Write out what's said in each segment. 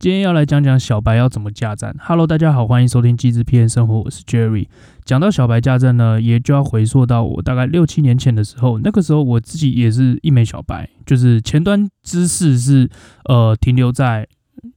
今天要来讲讲小白要怎么架站。Hello，大家好，欢迎收听机智 PM 生活，我是 Jerry。讲到小白架站呢，也就要回溯到我大概六七年前的时候，那个时候我自己也是一枚小白，就是前端知识是呃停留在。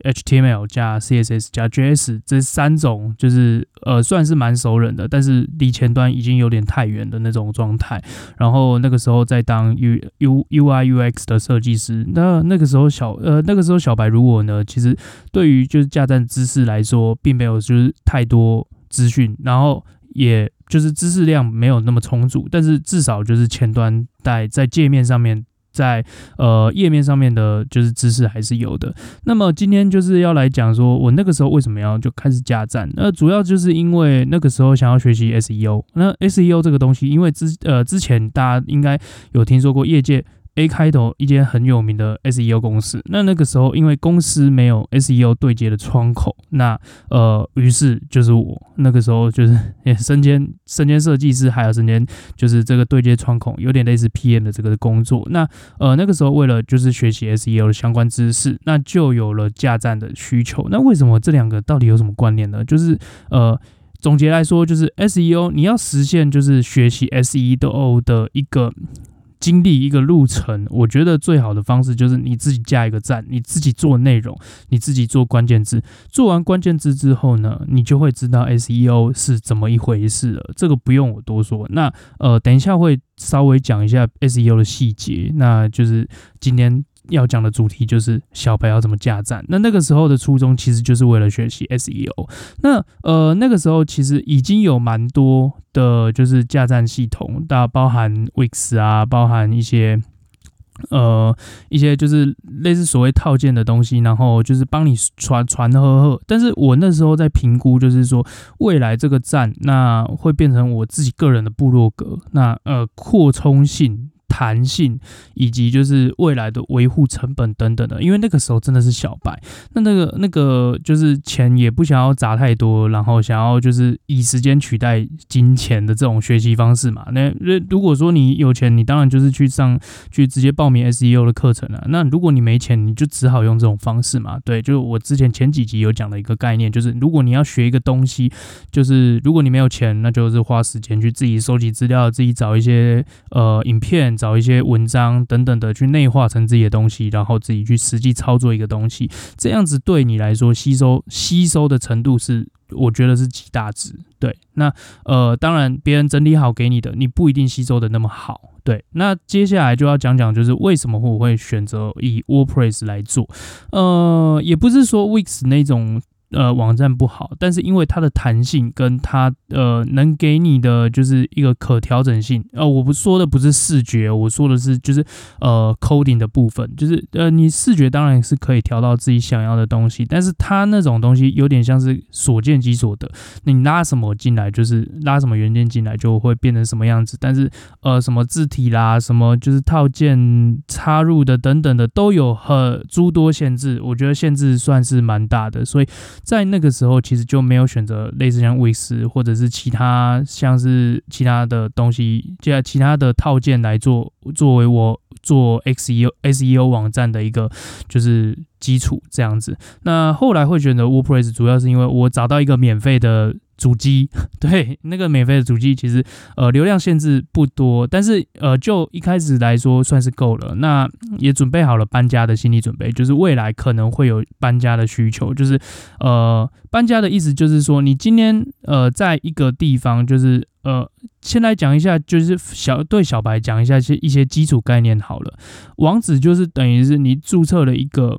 HTML 加 CSS 加 JS 这三种就是呃算是蛮熟稔的，但是离前端已经有点太远的那种状态。然后那个时候在当 U U UI UX 的设计师，那那个时候小呃那个时候小白如我呢，其实对于就是架站知识来说，并没有就是太多资讯，然后也就是知识量没有那么充足，但是至少就是前端在在界面上面。在呃页面上面的，就是知识还是有的。那么今天就是要来讲说，我那个时候为什么要就开始加站？那主要就是因为那个时候想要学习 SEO。那 SEO 这个东西，因为之呃之前大家应该有听说过业界。A 开头一间很有名的 SEO 公司，那那个时候因为公司没有 SEO 对接的窗口，那呃，于是就是我那个时候就是 也身兼身兼设计师，还有身兼就是这个对接窗口，有点类似 PM 的这个工作。那呃那个时候为了就是学习 SEO 的相关知识，那就有了架站的需求。那为什么这两个到底有什么关联呢？就是呃总结来说，就是 SEO 你要实现就是学习 SEO 的一个。经历一个路程，我觉得最好的方式就是你自己加一个站，你自己做内容，你自己做关键字。做完关键字之后呢，你就会知道 SEO 是怎么一回事了。这个不用我多说。那呃，等一下会稍微讲一下 SEO 的细节。那就是今天。要讲的主题就是小白要怎么架站。那那个时候的初衷其实就是为了学习 SEO。那呃那个时候其实已经有蛮多的，就是架站系统，大包含 Wix 啊，包含一些呃一些就是类似所谓套件的东西，然后就是帮你传传呵呵。但是我那时候在评估，就是说未来这个站那会变成我自己个人的部落格，那呃扩充性。弹性以及就是未来的维护成本等等的，因为那个时候真的是小白，那那个那个就是钱也不想要砸太多，然后想要就是以时间取代金钱的这种学习方式嘛。那如果说你有钱，你当然就是去上去直接报名 SEO 的课程了。那如果你没钱，你就只好用这种方式嘛。对，就我之前前几集有讲的一个概念，就是如果你要学一个东西，就是如果你没有钱，那就是花时间去自己收集资料，自己找一些呃影片。找一些文章等等的去内化成自己的东西，然后自己去实际操作一个东西，这样子对你来说吸收吸收的程度是，我觉得是极大值。对，那呃，当然别人整理好给你的，你不一定吸收的那么好。对，那接下来就要讲讲，就是为什么我会选择以 WordPress 来做，呃，也不是说 Wix 那种。呃，网站不好，但是因为它的弹性跟它呃能给你的就是一个可调整性。呃，我不说的不是视觉，我说的是就是呃 coding 的部分，就是呃你视觉当然是可以调到自己想要的东西，但是它那种东西有点像是所见即所得，你拉什么进来就是拉什么元件进来就会变成什么样子，但是呃什么字体啦，什么就是套件插入的等等的都有很诸多限制，我觉得限制算是蛮大的，所以。在那个时候，其实就没有选择类似像 Wix 或者是其他像是其他的东西，接其他的套件来做作为我做 SEO SEO 网站的一个就是基础这样子。那后来会选择 WordPress，主要是因为我找到一个免费的。主机 对那个免费的主机，其实呃流量限制不多，但是呃就一开始来说算是够了。那也准备好了搬家的心理准备，就是未来可能会有搬家的需求。就是呃搬家的意思就是说，你今天呃在一个地方，就是呃先来讲一下，就是小对小白讲一下一些一些基础概念好了。网址就是等于是你注册了一个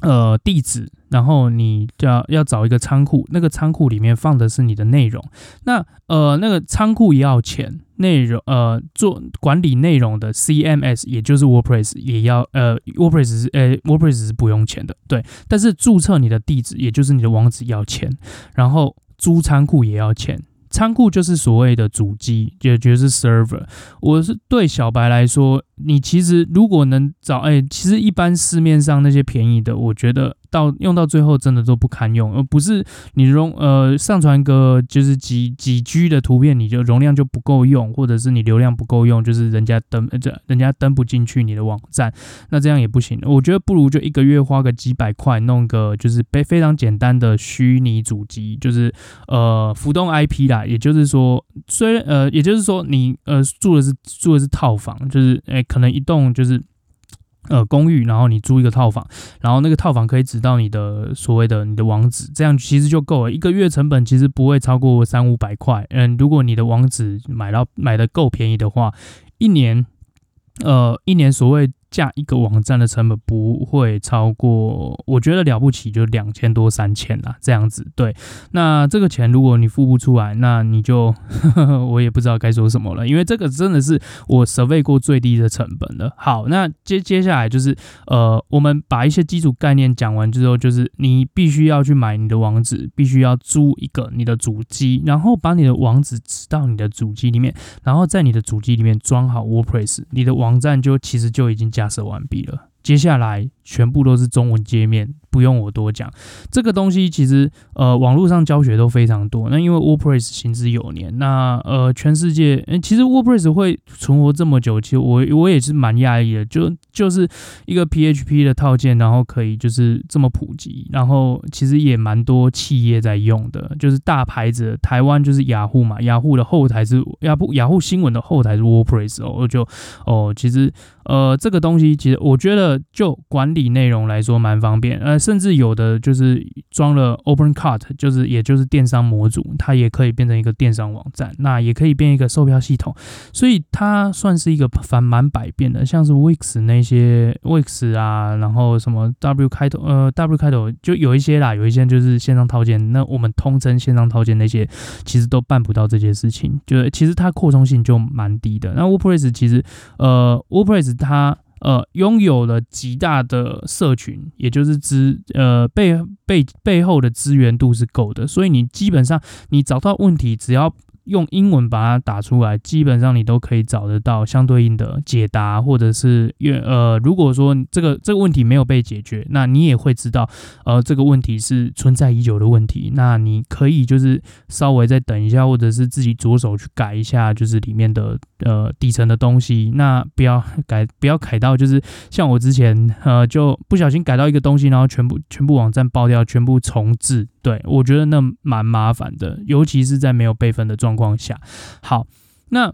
呃地址。然后你就要要找一个仓库，那个仓库里面放的是你的内容。那呃，那个仓库也要钱，内容呃做管理内容的 CMS，也就是 WordPress 也要呃 WordPress 呃 WordPress 是不用钱的，对。但是注册你的地址，也就是你的网址要钱，然后租仓库也要钱。仓库就是所谓的主机，也就是 server。我是对小白来说，你其实如果能找，哎，其实一般市面上那些便宜的，我觉得到用到最后真的都不堪用，而不是你容呃上传个就是几几 G 的图片，你就容量就不够用，或者是你流量不够用，就是人家登呃这人家登不进去你的网站，那这样也不行。我觉得不如就一个月花个几百块弄个就是非非常简单的虚拟主机，就是呃浮动 IP 啦，也就是说虽然呃也就是说你呃住的是住的是套房，就是诶、可能一栋就是。呃，公寓，然后你租一个套房，然后那个套房可以指到你的所谓的你的网址，这样其实就够了。一个月成本其实不会超过三五百块。嗯，如果你的网址买到买的够便宜的话，一年，呃，一年所谓。架一个网站的成本不会超过，我觉得了不起就两千多三千啦，这样子。对，那这个钱如果你付不出来，那你就呵 呵我也不知道该说什么了，因为这个真的是我 survey 过最低的成本了。好，那接接下来就是呃，我们把一些基础概念讲完之后，就是你必须要去买你的网址，必须要租一个你的主机，然后把你的网址指到你的主机里面，然后在你的主机里面装好 WordPress，你的网站就其实就已经架设完毕了，接下来全部都是中文界面。不用我多讲，这个东西其实呃网络上教学都非常多。那因为 WordPress 行之有年，那呃全世界，欸、其实 WordPress 会存活这么久，其实我我也是蛮讶异的。就就是一个 PHP 的套件，然后可以就是这么普及，然后其实也蛮多企业在用的，就是大牌子，台湾就是雅虎嘛，雅虎的后台是雅虎雅虎新闻的后台是 WordPress 哦，就哦其实呃这个东西其实我觉得就管理内容来说蛮方便，呃。甚至有的就是装了 OpenCart，就是也就是电商模组，它也可以变成一个电商网站，那也可以变一个售票系统，所以它算是一个反蛮百变的，像是 Wix 那些 Wix 啊，然后什么 W 开头，呃 W 开头就有一些啦，有一些就是线上套件，那我们通称线上套件那些，其实都办不到这些事情，就是其实它扩充性就蛮低的。那 WordPress 其实，呃 WordPress 它。呃，拥有了极大的社群，也就是资呃背背背后的资源度是够的，所以你基本上你找到问题，只要。用英文把它打出来，基本上你都可以找得到相对应的解答，或者是呃，如果说这个这个问题没有被解决，那你也会知道，呃，这个问题是存在已久的问题。那你可以就是稍微再等一下，或者是自己着手去改一下，就是里面的呃底层的东西。那不要改，不要改到就是像我之前呃就不小心改到一个东西，然后全部全部网站爆掉，全部重置。对，我觉得那蛮麻烦的，尤其是在没有备份的状况下。好，那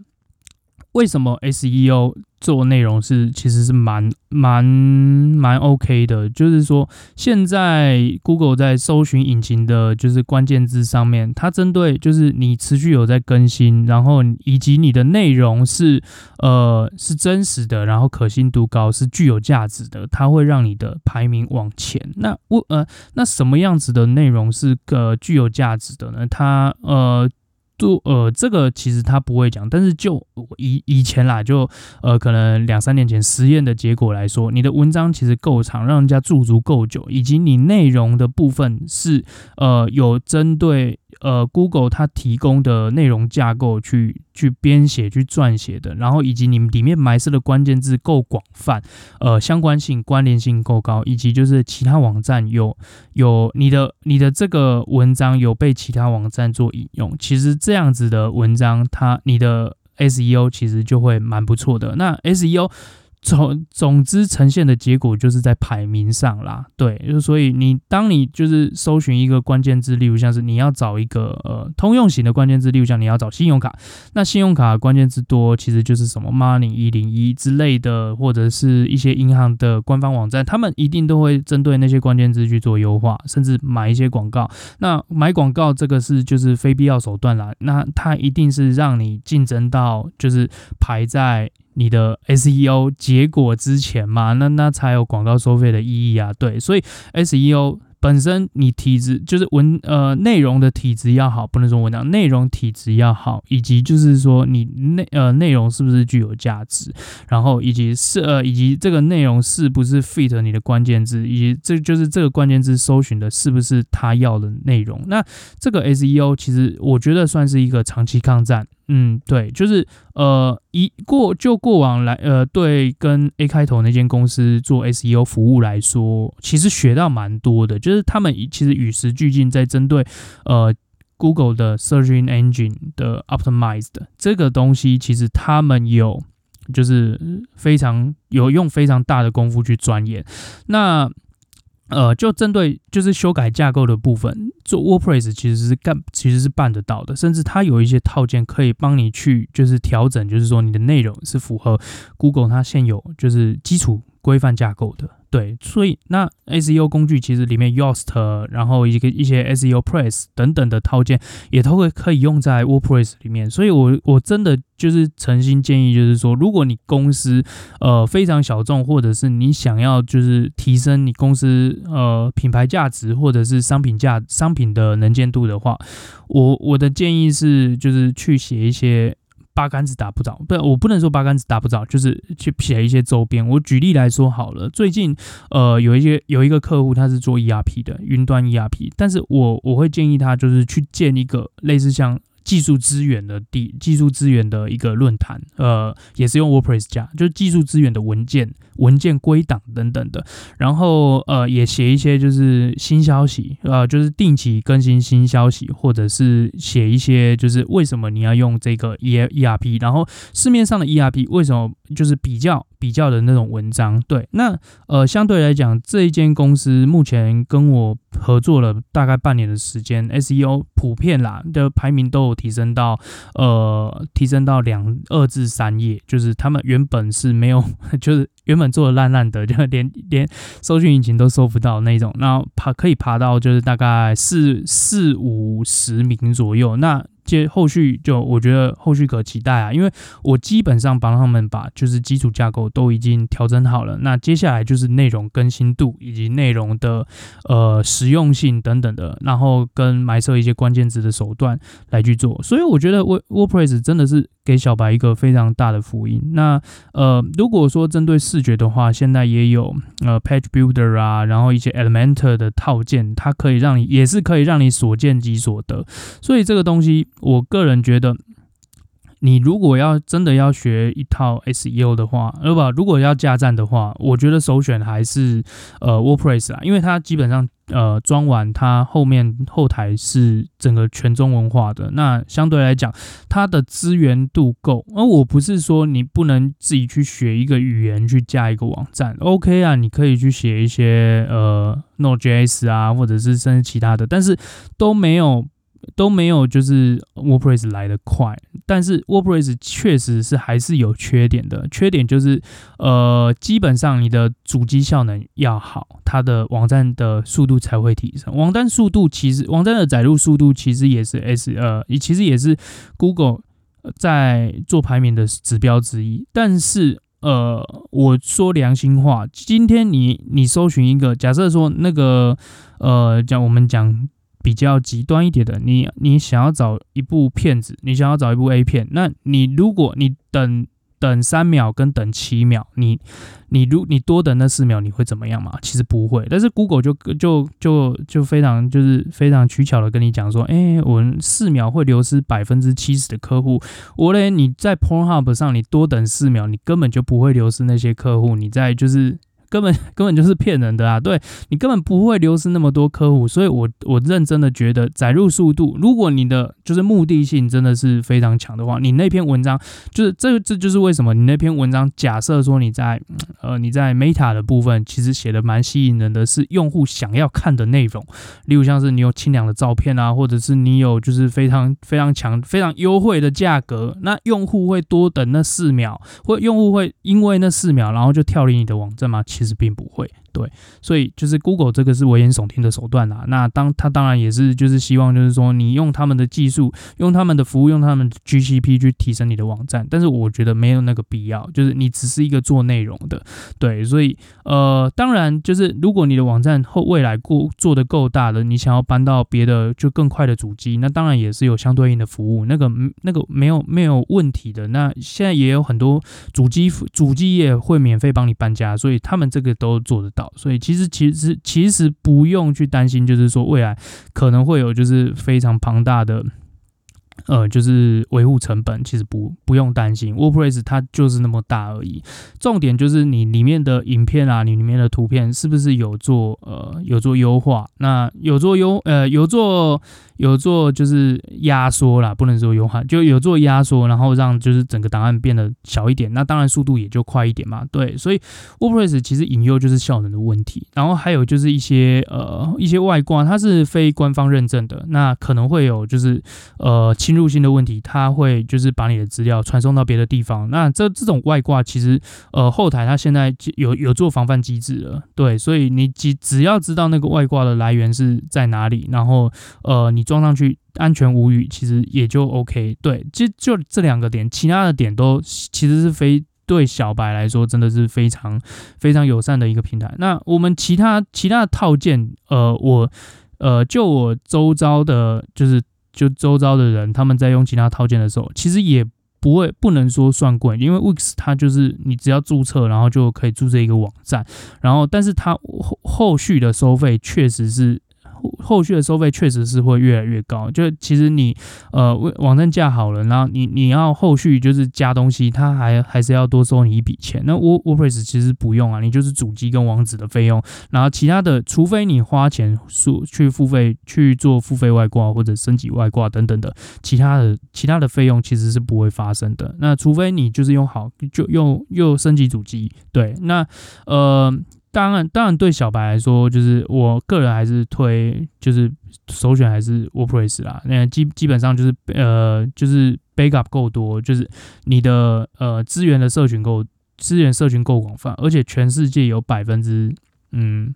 为什么 SEO 做内容是其实是蛮蛮蛮 OK 的？就是说，现在 Google 在搜寻引擎的，就是关键字上面，它针对就是你持续有在更新，然后以及你的内容是呃是真实的，然后可信度高，是具有价值的，它会让你的排名往前。那我呃那什么样子的内容是个具有价值的呢？它呃。就呃，这个其实他不会讲，但是就以以前啦，就呃，可能两三年前实验的结果来说，你的文章其实够长，让人家驻足够久，以及你内容的部分是呃有针对。呃，Google 它提供的内容架构去去编写、去撰写的，然后以及你们里面埋设的关键字够广泛，呃，相关性、关联性够高，以及就是其他网站有有你的你的这个文章有被其他网站做引用，其实这样子的文章，它你的 SEO 其实就会蛮不错的。那 SEO。总总之呈现的结果就是在排名上啦，对，就所以你当你就是搜寻一个关键字，例如像是你要找一个呃通用型的关键字，例如像你要找信用卡，那信用卡关键字多，其实就是什么 Money 一零一之类的，或者是一些银行的官方网站，他们一定都会针对那些关键字去做优化，甚至买一些广告。那买广告这个是就是非必要手段啦，那它一定是让你竞争到就是排在。你的 SEO 结果之前嘛，那那才有广告收费的意义啊。对，所以 SEO 本身你体质就是文呃内容的体质要好，不能说文章内容体质要好，以及就是说你内呃内容是不是具有价值，然后以及是呃以及这个内容是不是 fit 你的关键字，以及这就是这个关键字搜寻的是不是他要的内容。那这个 SEO 其实我觉得算是一个长期抗战。嗯，对，就是呃，一过就过往来，呃，对，跟 A 开头那间公司做 SEO 服务来说，其实学到蛮多的，就是他们其实与时俱进，在针对呃 Google 的 Search Engine 的 Optimized 这个东西，其实他们有就是非常有用非常大的功夫去钻研。那呃，就针对就是修改架构的部分，做 WordPress 其实是干，其实是办得到的，甚至它有一些套件可以帮你去就是调整，就是说你的内容是符合 Google 它现有就是基础规范架构的。对，所以那 SEO 工具其实里面 Yoast，然后一个一些 SEO Press 等等的套件也都会可以用在 WordPress 里面，所以我我真的就是诚心建议，就是说，如果你公司呃非常小众，或者是你想要就是提升你公司呃品牌价值或者是商品价商品的能见度的话，我我的建议是就是去写一些。八竿子打不着，不，我不能说八竿子打不着，就是去写一些周边。我举例来说好了，最近呃有一些有一个客户他是做 ERP 的云端 ERP，但是我我会建议他就是去建一个类似像。技术资源的地，技术资源的一个论坛，呃，也是用 WordPress 加，就是技术资源的文件、文件归档等等的。然后，呃，也写一些就是新消息，呃，就是定期更新新消息，或者是写一些就是为什么你要用这个 E ERP，然后市面上的 ERP 为什么就是比较。比较的那种文章，对，那呃，相对来讲，这一间公司目前跟我合作了大概半年的时间，SEO 普遍啦的排名都有提升到呃，提升到两二至三页，就是他们原本是没有，就是原本做的烂烂的，就连连搜寻引擎都搜不到那种，然后爬可以爬到就是大概四四五十名左右，那。接后续就我觉得后续可期待啊，因为我基本上帮他们把就是基础架构都已经调整好了，那接下来就是内容更新度以及内容的呃实用性等等的，然后跟埋设一些关键字的手段来去做，所以我觉得 WordPress 真的是给小白一个非常大的福音。那呃如果说针对视觉的话，现在也有呃 Page Builder 啊，然后一些 Elementor 的套件，它可以让你也是可以让你所见即所得，所以这个东西。我个人觉得，你如果要真的要学一套 SEO 的话，呃不，如果要架站的话，我觉得首选还是呃 WordPress 啊，因为它基本上呃装完，它后面后台是整个全中文化的，那相对来讲，它的资源度够。而我不是说你不能自己去学一个语言去架一个网站，OK 啊，你可以去写一些呃 Node.js 啊，或者是甚至其他的，但是都没有。都没有就是 WordPress 来得快，但是 WordPress 确实是还是有缺点的。缺点就是，呃，基本上你的主机效能要好，它的网站的速度才会提升。网站速度其实，网站的载入速度其实也是 S 呃，其实也是 Google 在做排名的指标之一。但是，呃，我说良心话，今天你你搜寻一个，假设说那个呃，讲我们讲。比较极端一点的，你你想要找一部片子，你想要找一部 A 片，那你如果你等等三秒跟等七秒，你你如你多等那四秒，你会怎么样嘛？其实不会，但是 Google 就就就就非常就是非常取巧的跟你讲说，哎、欸，我四秒会流失百分之七十的客户，我嘞你在 Pornhub 上你多等四秒，你根本就不会流失那些客户，你在就是。根本 根本就是骗人的啊！对，你根本不会流失那么多客户，所以我我认真的觉得载入速度，如果你的就是目的性真的是非常强的话，你那篇文章就是这这就是为什么你那篇文章假设说你在呃你在 Meta 的部分其实写的蛮吸引人的，是用户想要看的内容，例如像是你有清凉的照片啊，或者是你有就是非常非常强非常优惠的价格，那用户会多等那四秒，或用户会因为那四秒然后就跳离你的网站吗？其实并不会。对，所以就是 Google 这个是危言耸听的手段啦。那当他当然也是就是希望就是说你用他们的技术，用他们的服务，用他们的 GCP 去提升你的网站。但是我觉得没有那个必要，就是你只是一个做内容的。对，所以呃，当然就是如果你的网站后未来过做的够大了，你想要搬到别的就更快的主机，那当然也是有相对应的服务，那个那个没有没有问题的。那现在也有很多主机主机业会免费帮你搬家，所以他们这个都做得到。所以其实其实其实不用去担心，就是说未来可能会有就是非常庞大的呃，就是维护成本其实不不用担心，WordPress 它就是那么大而已。重点就是你里面的影片啊，你里面的图片是不是有做呃有做优化？那有做优呃有做有做就是压缩啦，不能说优化，就有做压缩，然后让就是整个档案变得小一点，那当然速度也就快一点嘛。对，所以 WordPress 其实引诱就是效能的问题，然后还有就是一些呃一些外挂，它是非官方认证的，那可能会有就是呃侵入性的问题，它会就是把你的资料传送到别的地方。那这这种外挂其实呃后台它现在有有做防范机制了，对，所以你只只要知道那个外挂的来源是在哪里，然后呃你装上去安全无虞，其实也就 OK。对，就就这两个点，其他的点都其实是非对小白来说真的是非常非常友善的一个平台。那我们其他其他的套件，呃，我呃就我周遭的，就是。就周遭的人，他们在用其他套件的时候，其实也不会不能说算贵，因为 Wix 它就是你只要注册，然后就可以注册一个网站，然后但是它后后续的收费确实是。后续的收费确实是会越来越高，就其实你呃网站架好了，然后你你要后续就是加东西，它还还是要多收你一笔钱。那 WordPress 其实不用啊，你就是主机跟网址的费用，然后其他的，除非你花钱去付费去做付费外挂或者升级外挂等等的，其他的其他的费用其实是不会发生的。那除非你就是用好就用又升级主机，对，那呃。当然，当然，对小白来说，就是我个人还是推，就是首选还是 WordPress 啦。那基基本上就是呃，就是 backup 够多，就是你的呃资源的社群够，资源社群够广泛，而且全世界有百分之嗯。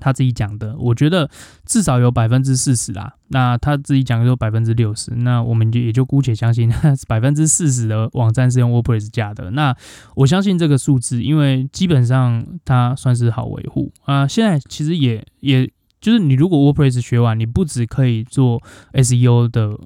他自己讲的，我觉得至少有百分之四十啦。那他自己讲的有百分之六十，那我们就也就姑且相信 百分之四十的网站是用 WordPress 架的。那我相信这个数字，因为基本上它算是好维护啊。现在其实也也。就是你如果 WordPress 学完，你不只可以做 SEO 的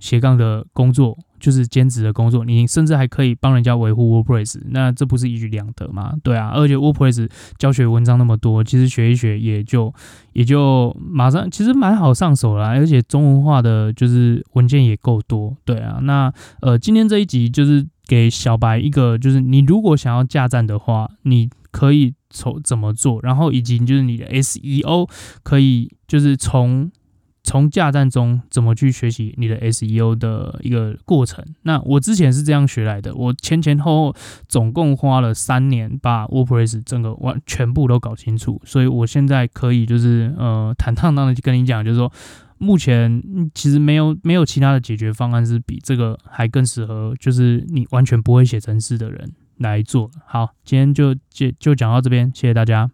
斜杠的工作，就是兼职的工作，你甚至还可以帮人家维护 WordPress，那这不是一举两得吗？对啊，而且 WordPress 教学文章那么多，其实学一学也就也就马上，其实蛮好上手啦，而且中文化的就是文件也够多，对啊。那呃，今天这一集就是给小白一个，就是你如果想要架站的话，你可以。从怎么做，然后以及就是你的 SEO 可以就是从从架站中怎么去学习你的 SEO 的一个过程。那我之前是这样学来的，我前前后后总共花了三年把 WordPress 整个完全部都搞清楚，所以我现在可以就是呃坦荡荡的跟你讲，就是说目前其实没有没有其他的解决方案是比这个还更适合，就是你完全不会写程式的人来做。好，今天就就就讲到这边，谢谢大家。